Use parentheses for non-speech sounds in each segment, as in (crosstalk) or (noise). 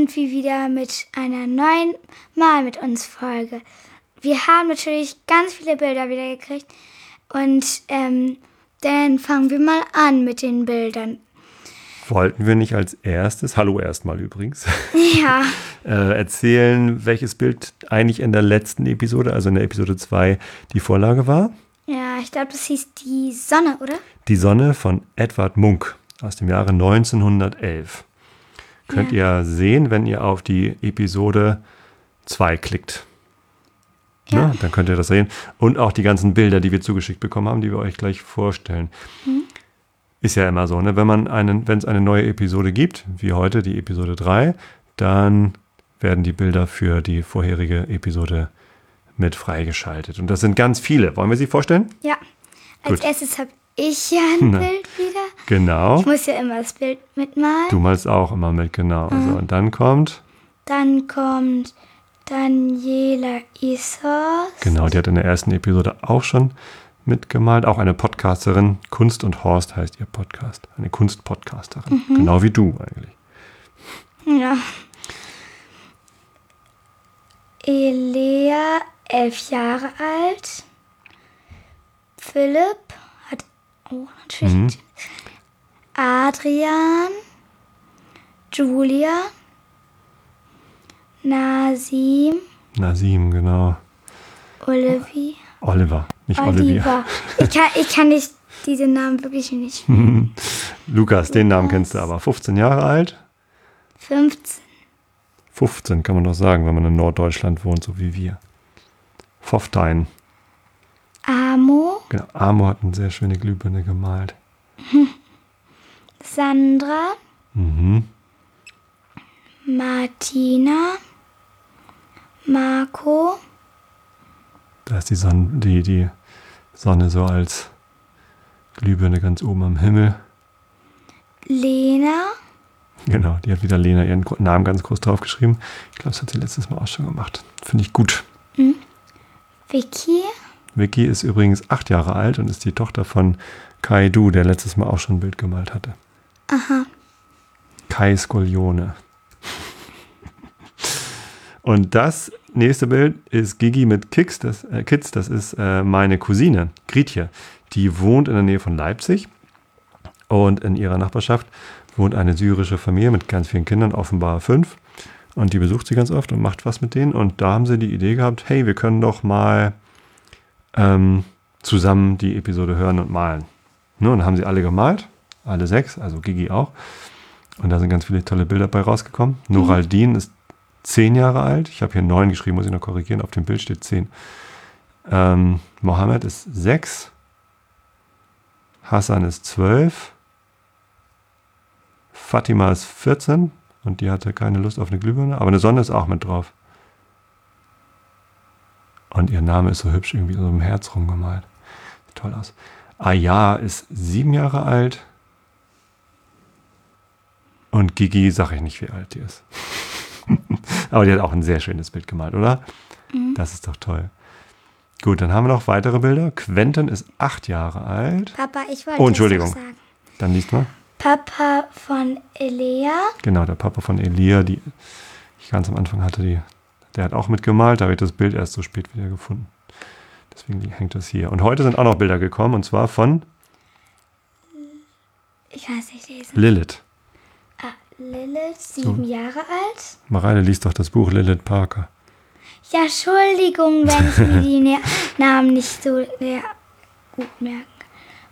sind wir wieder mit einer neuen Mal mit uns Folge. Wir haben natürlich ganz viele Bilder wieder gekriegt und ähm, dann fangen wir mal an mit den Bildern. Wollten wir nicht als erstes, hallo erstmal übrigens, (laughs) Ja, (laughs) äh, erzählen, welches Bild eigentlich in der letzten Episode, also in der Episode 2, die Vorlage war? ja, ich glaube, das hieß die Sonne, oder? Die Sonne von Edward Munk aus dem Jahre 1911. Könnt ihr sehen, wenn ihr auf die Episode 2 klickt. Ja. Ne? Dann könnt ihr das sehen. Und auch die ganzen Bilder, die wir zugeschickt bekommen haben, die wir euch gleich vorstellen. Ist ja immer so, ne? wenn man einen, wenn es eine neue Episode gibt, wie heute die Episode 3, dann werden die Bilder für die vorherige Episode mit freigeschaltet. Und das sind ganz viele. Wollen wir sie vorstellen? Ja. Als Gut. erstes habe ich ja ein. Bild wieder. Genau. Ich muss ja immer das Bild mitmalen. Du malst auch immer mit, genau. So, und dann kommt, Dann kommt Daniela Isos. genau, die hat in der ersten Episode auch schon mitgemalt. Auch eine Podcasterin. Kunst und Horst heißt ihr Podcast. Eine Kunstpodcasterin. Genau wie du eigentlich. Ja. Elea, elf Jahre alt. Philipp. Oh, natürlich. Adrian. Julia. Nasim. Nasim, genau. Olivia. Oliver, nicht Olivia. Oliver. Ich kann, ich kann nicht diese Namen wirklich nicht. (laughs) Lukas, den Namen kennst du aber. 15 Jahre alt. 15. 15 kann man doch sagen, wenn man in Norddeutschland wohnt, so wie wir. Pfofftein. Amo. Genau. Amo hat eine sehr schöne Glühbirne gemalt. (laughs) Sandra. Mhm. Martina. Marco. Da ist die Sonne, die, die Sonne so als Glühbirne ganz oben am Himmel. Lena. Genau, die hat wieder Lena ihren Namen ganz groß draufgeschrieben. Ich glaube, das hat sie letztes Mal auch schon gemacht. Finde ich gut. Vicky. Vicky ist übrigens acht Jahre alt und ist die Tochter von Kai Du, der letztes Mal auch schon ein Bild gemalt hatte. Aha. Kai Skolione. Und das nächste Bild ist Gigi mit Kicks, das, äh, Kids. Das ist äh, meine Cousine, Grietje. Die wohnt in der Nähe von Leipzig. Und in ihrer Nachbarschaft wohnt eine syrische Familie mit ganz vielen Kindern, offenbar fünf. Und die besucht sie ganz oft und macht was mit denen. Und da haben sie die Idee gehabt, hey, wir können doch mal ähm, zusammen die Episode hören und malen. Ne, und dann haben sie alle gemalt, alle sechs, also Gigi auch. Und da sind ganz viele tolle Bilder bei rausgekommen. Noraldin ist zehn Jahre alt. Ich habe hier neun geschrieben, muss ich noch korrigieren. Auf dem Bild steht zehn. Ähm, Mohammed ist sechs. Hassan ist zwölf. Fatima ist 14 und die hatte keine Lust auf eine Glühbirne, aber eine Sonne ist auch mit drauf. Und ihr Name ist so hübsch, irgendwie so im Herz rumgemalt. Sieht toll aus. Aya ist sieben Jahre alt. Und Gigi, sag ich nicht, wie alt die ist. (laughs) Aber die hat auch ein sehr schönes Bild gemalt, oder? Das ist doch toll. Gut, dann haben wir noch weitere Bilder. Quentin ist acht Jahre alt. Papa, ich wollte Oh, Entschuldigung. noch sagen. Dann liest mal. Papa von Elea. Genau, der Papa von Elia, die ich ganz am Anfang hatte, die, der hat auch mitgemalt. Da habe ich das Bild erst so spät wieder gefunden. Deswegen hängt das hier. Und heute sind auch noch Bilder gekommen, und zwar von Ich kann es nicht lesen. Lilith. Ah, Lilith, sieben Jahre alt. Mareile liest doch das Buch Lilith Parker. Ja, Entschuldigung, wenn ich mir die Na- (laughs) Namen nicht so sehr gut merken.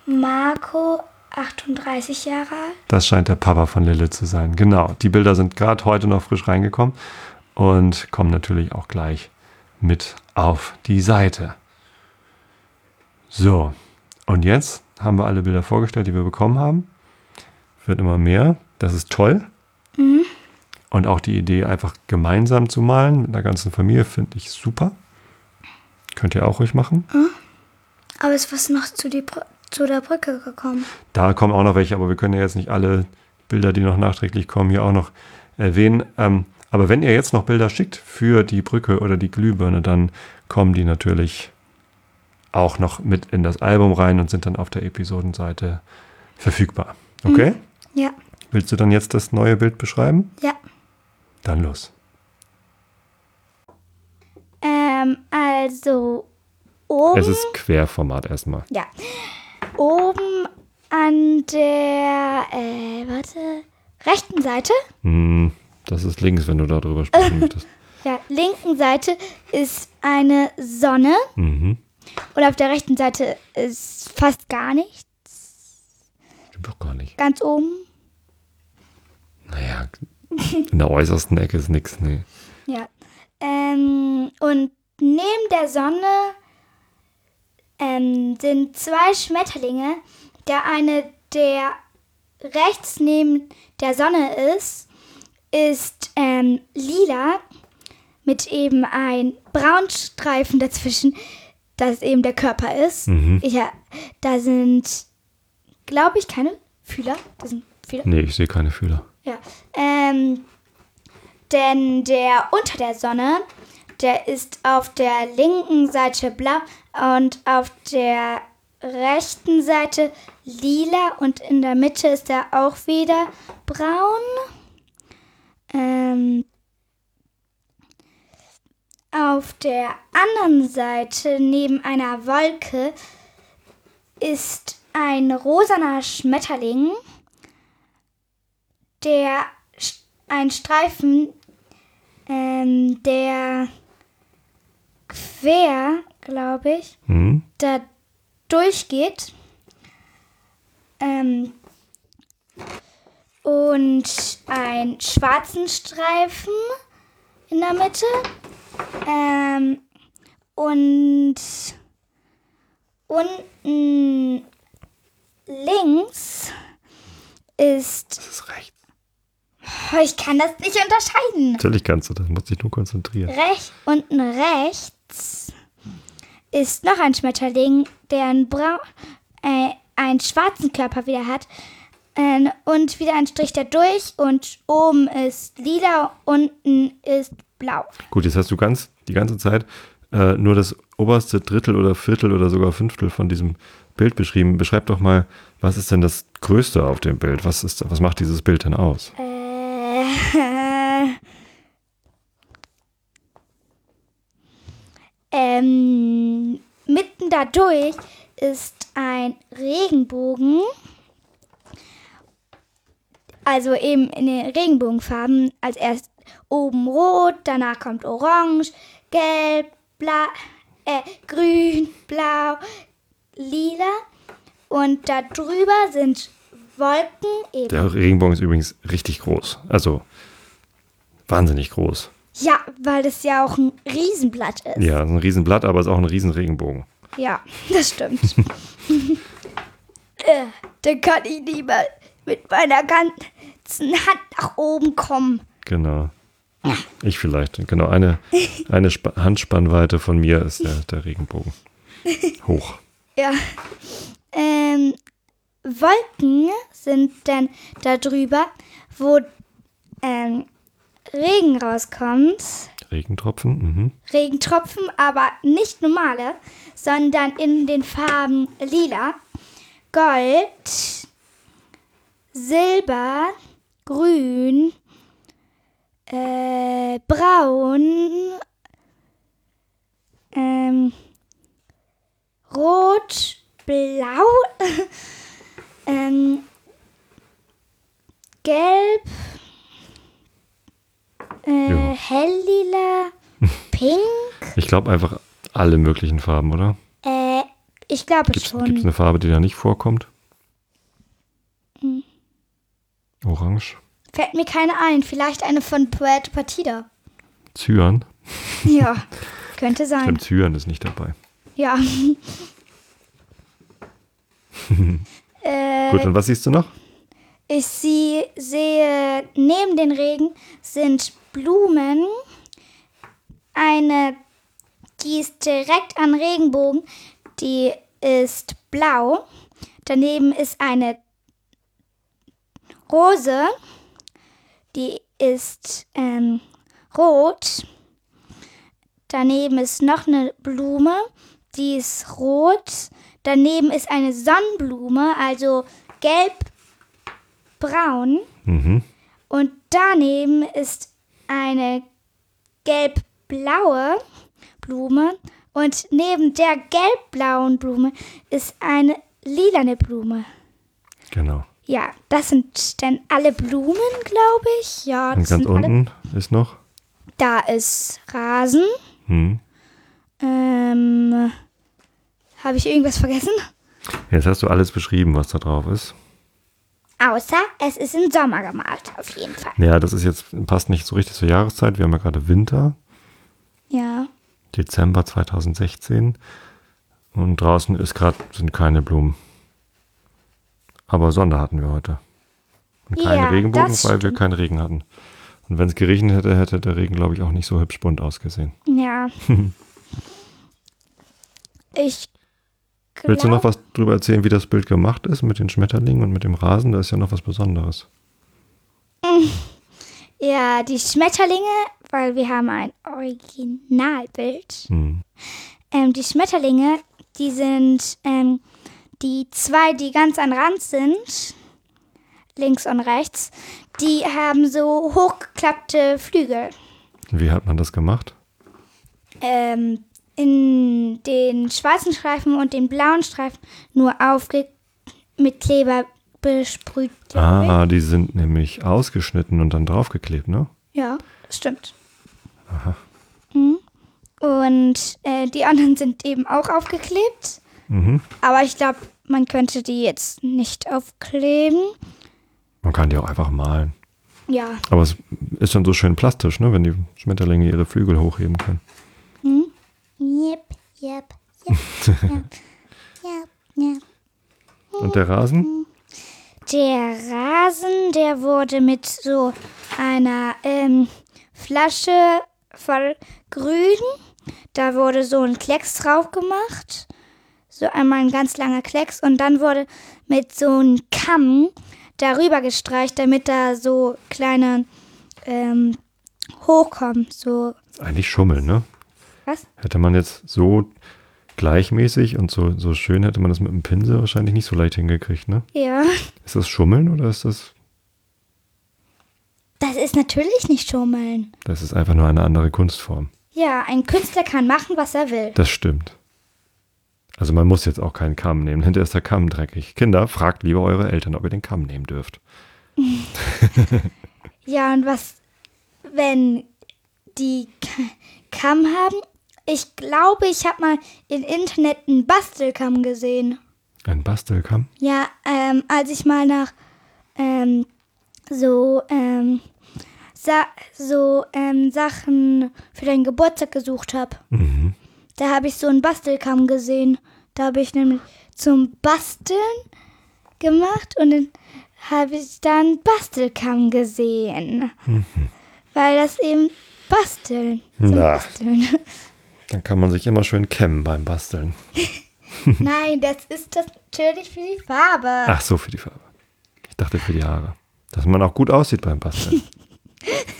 Marco, 38 Jahre alt. Das scheint der Papa von Lilith zu sein. Genau. Die Bilder sind gerade heute noch frisch reingekommen und kommen natürlich auch gleich mit auf die Seite. So, und jetzt haben wir alle Bilder vorgestellt, die wir bekommen haben. Wird immer mehr. Das ist toll. Und auch die Idee, einfach gemeinsam zu malen mit einer ganzen Familie, finde ich super. Könnt ihr auch ruhig machen. Aber ist was noch zu, die zu der Brücke gekommen? Da kommen auch noch welche, aber wir können ja jetzt nicht alle Bilder, die noch nachträglich kommen, hier auch noch erwähnen. Ähm, aber wenn ihr jetzt noch Bilder schickt für die Brücke oder die Glühbirne, dann kommen die natürlich auch noch mit in das Album rein und sind dann auf der Episodenseite verfügbar. Okay? Ja. Willst du dann jetzt das neue Bild beschreiben? Ja. Dann los. Ähm, also oben. Es ist Querformat erstmal. Ja. Oben an der, äh, warte, rechten Seite, Hm, das ist links, wenn du darüber sprechen (laughs) möchtest. ja, linken Seite ist eine Sonne Mhm. und auf der rechten Seite ist fast gar nichts. Stimmt doch gar nicht. Ganz oben. Naja, in der äußersten Ecke ist nichts. Nee. Ja. Ähm, und neben der Sonne ähm, sind zwei Schmetterlinge. Der eine, der rechts neben der Sonne ist, ist ähm, lila mit eben ein Braunstreifen dazwischen, das eben der Körper ist. Mhm. Ja, da sind, glaube ich, keine Fühler. Das sind Fühler. Nee, ich sehe keine Fühler. Ja. Ähm, denn der unter der Sonne, der ist auf der linken Seite blau und auf der rechten Seite lila und in der Mitte ist er auch wieder braun. Ähm, auf der anderen Seite neben einer Wolke ist ein rosaner Schmetterling der ein Streifen, ähm, der quer, glaube ich, Hm? da durchgeht. Ähm, und einen schwarzen Streifen in der Mitte. Ähm, und unten links ist Das ist recht. Oh, Ich kann das nicht unterscheiden. Natürlich kannst du das. Musst dich nur konzentrieren. Rechts unten rechts ist noch ein Schmetterling, der einen, Brau äh, einen schwarzen Körper wieder hat. Äh, und wieder ein Strich da durch und oben ist lila, unten ist blau. Gut, jetzt hast du ganz die ganze Zeit äh, nur das oberste Drittel oder Viertel oder sogar Fünftel von diesem Bild beschrieben. Beschreib doch mal, was ist denn das Größte auf dem Bild? Was, ist, was macht dieses Bild denn aus? Äh, (laughs) ähm, mitten dadurch ist ein Regenbogen. Also eben in den Regenbogenfarben. Als erst oben rot, danach kommt orange, gelb, bla, äh, grün, blau, lila. Und da drüber sind Wolken eben. Der Regenbogen ist übrigens richtig groß. Also wahnsinnig groß. Ja, weil es ja auch ein Riesenblatt ist. Ja, ein Riesenblatt, aber ist auch ein Riesenregenbogen. Ja, (laughs) das stimmt. (laughs) äh, dann kann ich lieber mit meiner ganzen Hand nach oben kommen. Genau. Ich vielleicht. Genau, eine, (laughs) eine Sp Handspannweite von mir ist der, der Regenbogen. Hoch. (laughs) Ja. Ähm, Wolken sind dann da drüber, wo ähm, Regen rauskommt. Regentropfen. Mhm. Regentropfen, aber nicht normale, sondern in den Farben lila, Gold, Silber, Grün, äh, Braun, ähm, Rot, Blau, (laughs) ähm, Gelb, äh, Ja. Helllila, (laughs) Pink. Ich glaube einfach alle möglichen Farben, oder? Äh, ich glaube Gibt es schon. eine Farbe, die da nicht vorkommt? Hm. Orange? Fällt mir keine ein. Vielleicht eine von Puerto Partida. Cyan? Ja, könnte sein. Stimmt, Cyan ist nicht dabei. Ja. (laughs) äh, Gut, und was siehst du noch? ich sie, sehe, neben den Regen sind Blumen. Eine, die ist direkt an Regenbogen. Die ist blau. Daneben ist eine Rose. Die ist ähm, rot. Daneben ist noch eine Blume. Die ist rot. Daneben ist eine Sonnenblume, also gelb, braun Mhm. und daneben ist eine gelb-blaue Blume und neben der gelb-blauen Blume ist eine lilane Blume. Genau. Ja, das sind dann alle Blumen, glaube ich. Ja, Und das ganz sind alle. unten ist noch. Da ist Rasen. Hm. Ähm, habe ich irgendwas vergessen? Jetzt hast du alles beschrieben, was da drauf ist. Außer es ist im Sommer gemalt, auf jeden Fall. Ja, das ist jetzt, passt nicht so richtig zur Jahreszeit. Wir haben ja gerade Winter, Ja. Dezember 2016. Und draußen ist gerade, sind keine Blumen. Aber Sonne hatten wir heute. Und keine Ja, Regenbogen, weil wir keinen Regen hatten. Und wenn es geregnet hätte, hätte der Regen, glaube ich, auch nicht so hübsch bunt ausgesehen. Ja. (laughs) ich Willst du noch glaub- was drüber erzählen, wie das Bild gemacht ist mit den Schmetterlingen und mit dem Rasen? Da ist ja noch was Besonderes. (laughs) Ja, die Schmetterlinge, weil wir haben ein Originalbild. Hm. Ähm, die Schmetterlinge, die sind ähm, die zwei, die ganz am Rand sind, links und rechts, die haben so hochgeklappte Flügel. Wie hat man das gemacht? Ähm, in den schwarzen Streifen und den blauen Streifen nur aufge mit Kleber besprüht. glaub ich. Ah, die sind nämlich ausgeschnitten und dann draufgeklebt, ne? Ja, das stimmt. Mhm. Und äh, die anderen sind eben auch aufgeklebt. Mhm. Aber ich glaube, man könnte die jetzt nicht aufkleben. Man kann die auch einfach malen. Ja. Aber es ist dann so schön plastisch, ne? Wenn die Schmetterlinge ihre Flügel hochheben können. Yep, yep, yep, yep, yep, yep. Und der Rasen? Der Rasen, der wurde mit so einer ähm, Flasche voll Grün. Da wurde so ein Klecks drauf gemacht. So einmal ein ganz langer Klecks. Und dann wurde mit so einem Kamm darüber gestreicht, damit da so kleine ähm, hochkommen. So, Ist eigentlich Schummeln, ne? was? Hätte man jetzt so gleichmäßig und so, so schön, hätte man das mit dem Pinsel wahrscheinlich nicht so leicht hingekriegt, ne? Ja. Ist das Schummeln oder ist das. Das ist natürlich nicht Schummeln. Das ist einfach nur eine andere Kunstform. Ja, ein Künstler kann machen, was er will. Das stimmt. Also man muss jetzt auch keinen Kamm nehmen. Hinterher ist der Kamm dreckig. Kinder, fragt lieber eure Eltern, ob ihr den Kamm nehmen dürft. (laughs) Ja, und was, wenn die Kamm haben? Ich glaube, ich habe mal im Internet einen Bastelkamm gesehen. Ein Bastelkamm? Ja, ähm, als ich mal nach ähm, so, ähm, Sa so ähm, Sachen für den Geburtstag gesucht habe. Mhm. Da habe ich so einen Bastelkamm gesehen. Da habe ich nämlich zum Basteln gemacht und dann habe ich dann Bastelkamm gesehen. Weil das eben Basteln. Na. Basteln. Dann kann man sich immer schön kämmen beim Basteln. (laughs) Nein, das ist das natürlich für die Farbe. Ach so, für die Farbe. Ich dachte für die Haare. Dass man auch gut aussieht beim Basteln.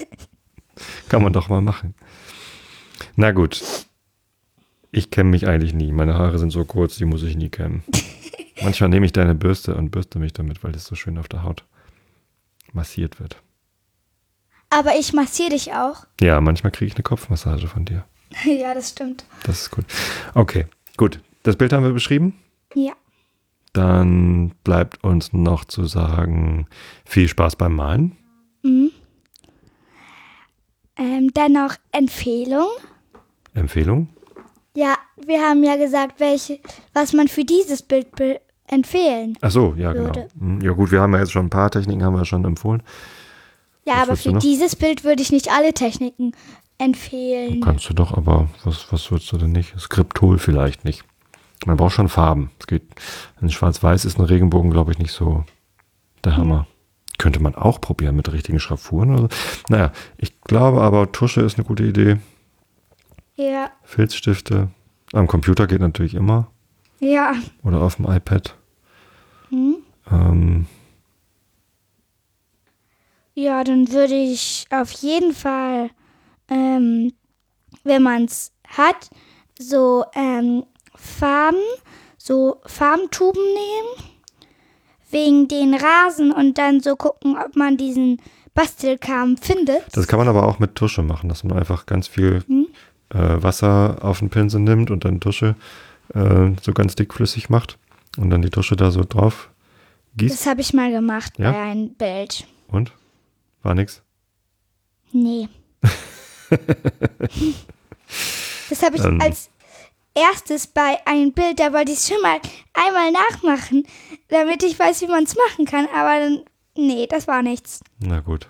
(laughs) kann man doch mal machen. Na gut. Ich kämme mich eigentlich nie. Meine Haare sind so kurz, die muss ich nie kämmen. (laughs) Manchmal nehme ich deine Bürste und bürste mich damit, weil das so schön auf der Haut massiert wird. Aber ich massiere dich auch. Ja, manchmal kriege ich eine Kopfmassage von dir. (laughs) ja, das stimmt. Das ist gut. Okay, gut. Das Bild haben wir beschrieben. Ja. Dann bleibt uns noch zu sagen, viel Spaß beim Malen. Ähm, dann noch Empfehlung. Empfehlung. Ja, wir haben ja gesagt, welche, was man für dieses Bild be empfehlen. Ach so, ja, genau. Würde. Hm, Ja gut, wir haben ja jetzt schon ein paar Techniken, haben wir schon empfohlen. Ja, Was aber für dieses Bild würde ich nicht alle Techniken empfehlen. Kannst du doch, aber was, was würdest du denn nicht? Skriptol vielleicht nicht. Man braucht schon Farben. Es geht, wenn schwarz-weiß ist, ein Regenbogen, glaube ich, nicht so der Hammer. Könnte man auch probieren mit richtigen Schraffuren oder so. Naja, ich glaube aber, Tusche ist eine gute Idee. Ja, Filzstifte. Am Computer geht natürlich immer. ja. Oder auf dem iPad. Hm? Ähm, Ja, dann würde ich auf jeden Fall, ähm, wenn man es hat, so ähm, Farben, so Farbentuben nehmen. wegen den Rasen und dann so gucken, ob man diesen Bastelkram findet. Das kann man aber auch mit Tusche machen, dass man einfach ganz viel Hm? Äh, Wasser auf den Pinsel nimmt und dann Tusche äh, so ganz dickflüssig macht und dann die Tusche da so drauf gießt. Das habe ich mal gemacht Ja? bei einem Bild. Und? War nix. Nee. (laughs) das habe ich Ähm. als erstes bei einem Bild, da wollte ich es schon mal einmal nachmachen, damit ich weiß, wie man es machen kann. Aber dann, nee, das war nichts. Na gut.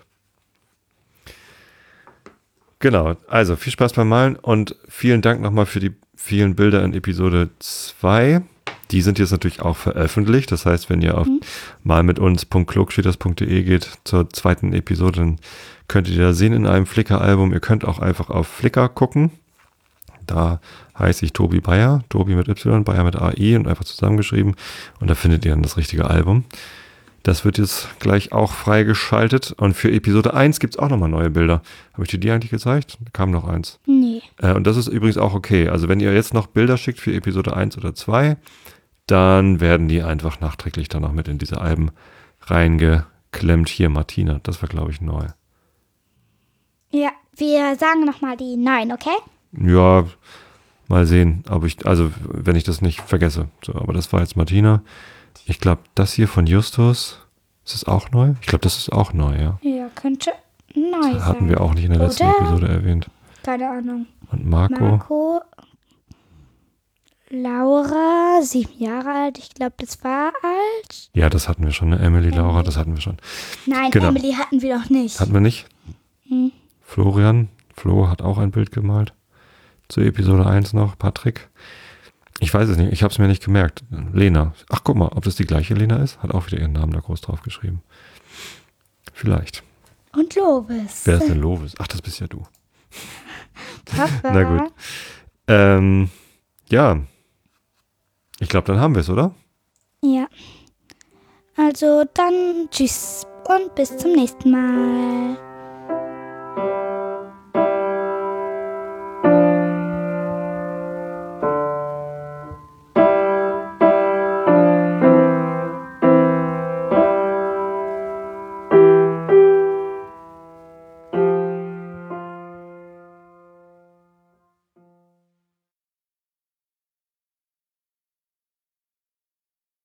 Genau, also viel Spaß beim Malen und vielen Dank nochmal für die vielen Bilder in Episode 2. Die sind jetzt natürlich auch veröffentlicht. Das heißt, wenn ihr auf malmituns.klugschwitters.de geht zur zweiten Episode, dann könnt ihr da sehen in einem Flickr-Album. Ihr könnt auch einfach auf Flickr gucken. Da heiße ich Tobi Bayer, Tobi mit Y, Bayer mit AI und einfach zusammengeschrieben. Und da findet ihr dann das richtige Album. Das wird jetzt gleich auch freigeschaltet. Und für Episode 1 gibt es auch nochmal neue Bilder. Habe ich dir die eigentlich gezeigt? Da kam noch eins. Nee. Äh, und das ist übrigens auch okay. Also wenn ihr jetzt noch Bilder schickt für Episode 1 oder 2, dann werden die einfach nachträglich dann noch mit in diese Alben reingeklemmt. Hier, Martina, das war, glaube ich, neu. Ja, wir sagen nochmal die neun, okay? Ja, mal sehen, ob ich, also wenn ich das nicht vergesse. So, aber das war jetzt Martina. Ich glaube, das hier von Justus, ist das auch neu? Ich glaube, das ist auch neu, ja. Ja, könnte neu Das hatten sein. wir auch nicht in der letzten Oder? Episode erwähnt. Keine Ahnung. Und Marco, Marco, Laura, sieben Jahre alt. Ich glaube, das war alt. ja, das hatten wir schon. Ne? Emily, Laura, das hatten wir schon. Nein, Genau. Emily hatten wir doch nicht. Hatten wir nicht? Hm. Florian, Flo hat auch ein Bild gemalt. Zu Episode 1 noch, Patrick. Ich weiß es nicht, ich habe es mir nicht gemerkt. Lena. Ach, guck mal, ob das die gleiche Lena ist? Hat auch wieder ihren Namen da groß drauf geschrieben. Vielleicht. Und Lobes. Wer ist denn Lovis? Ach, das bist ja du. (laughs) Na gut. Ähm, ja. Ich glaube, dann haben wir es, oder? Ja. Also dann tschüss und bis zum nächsten Mal.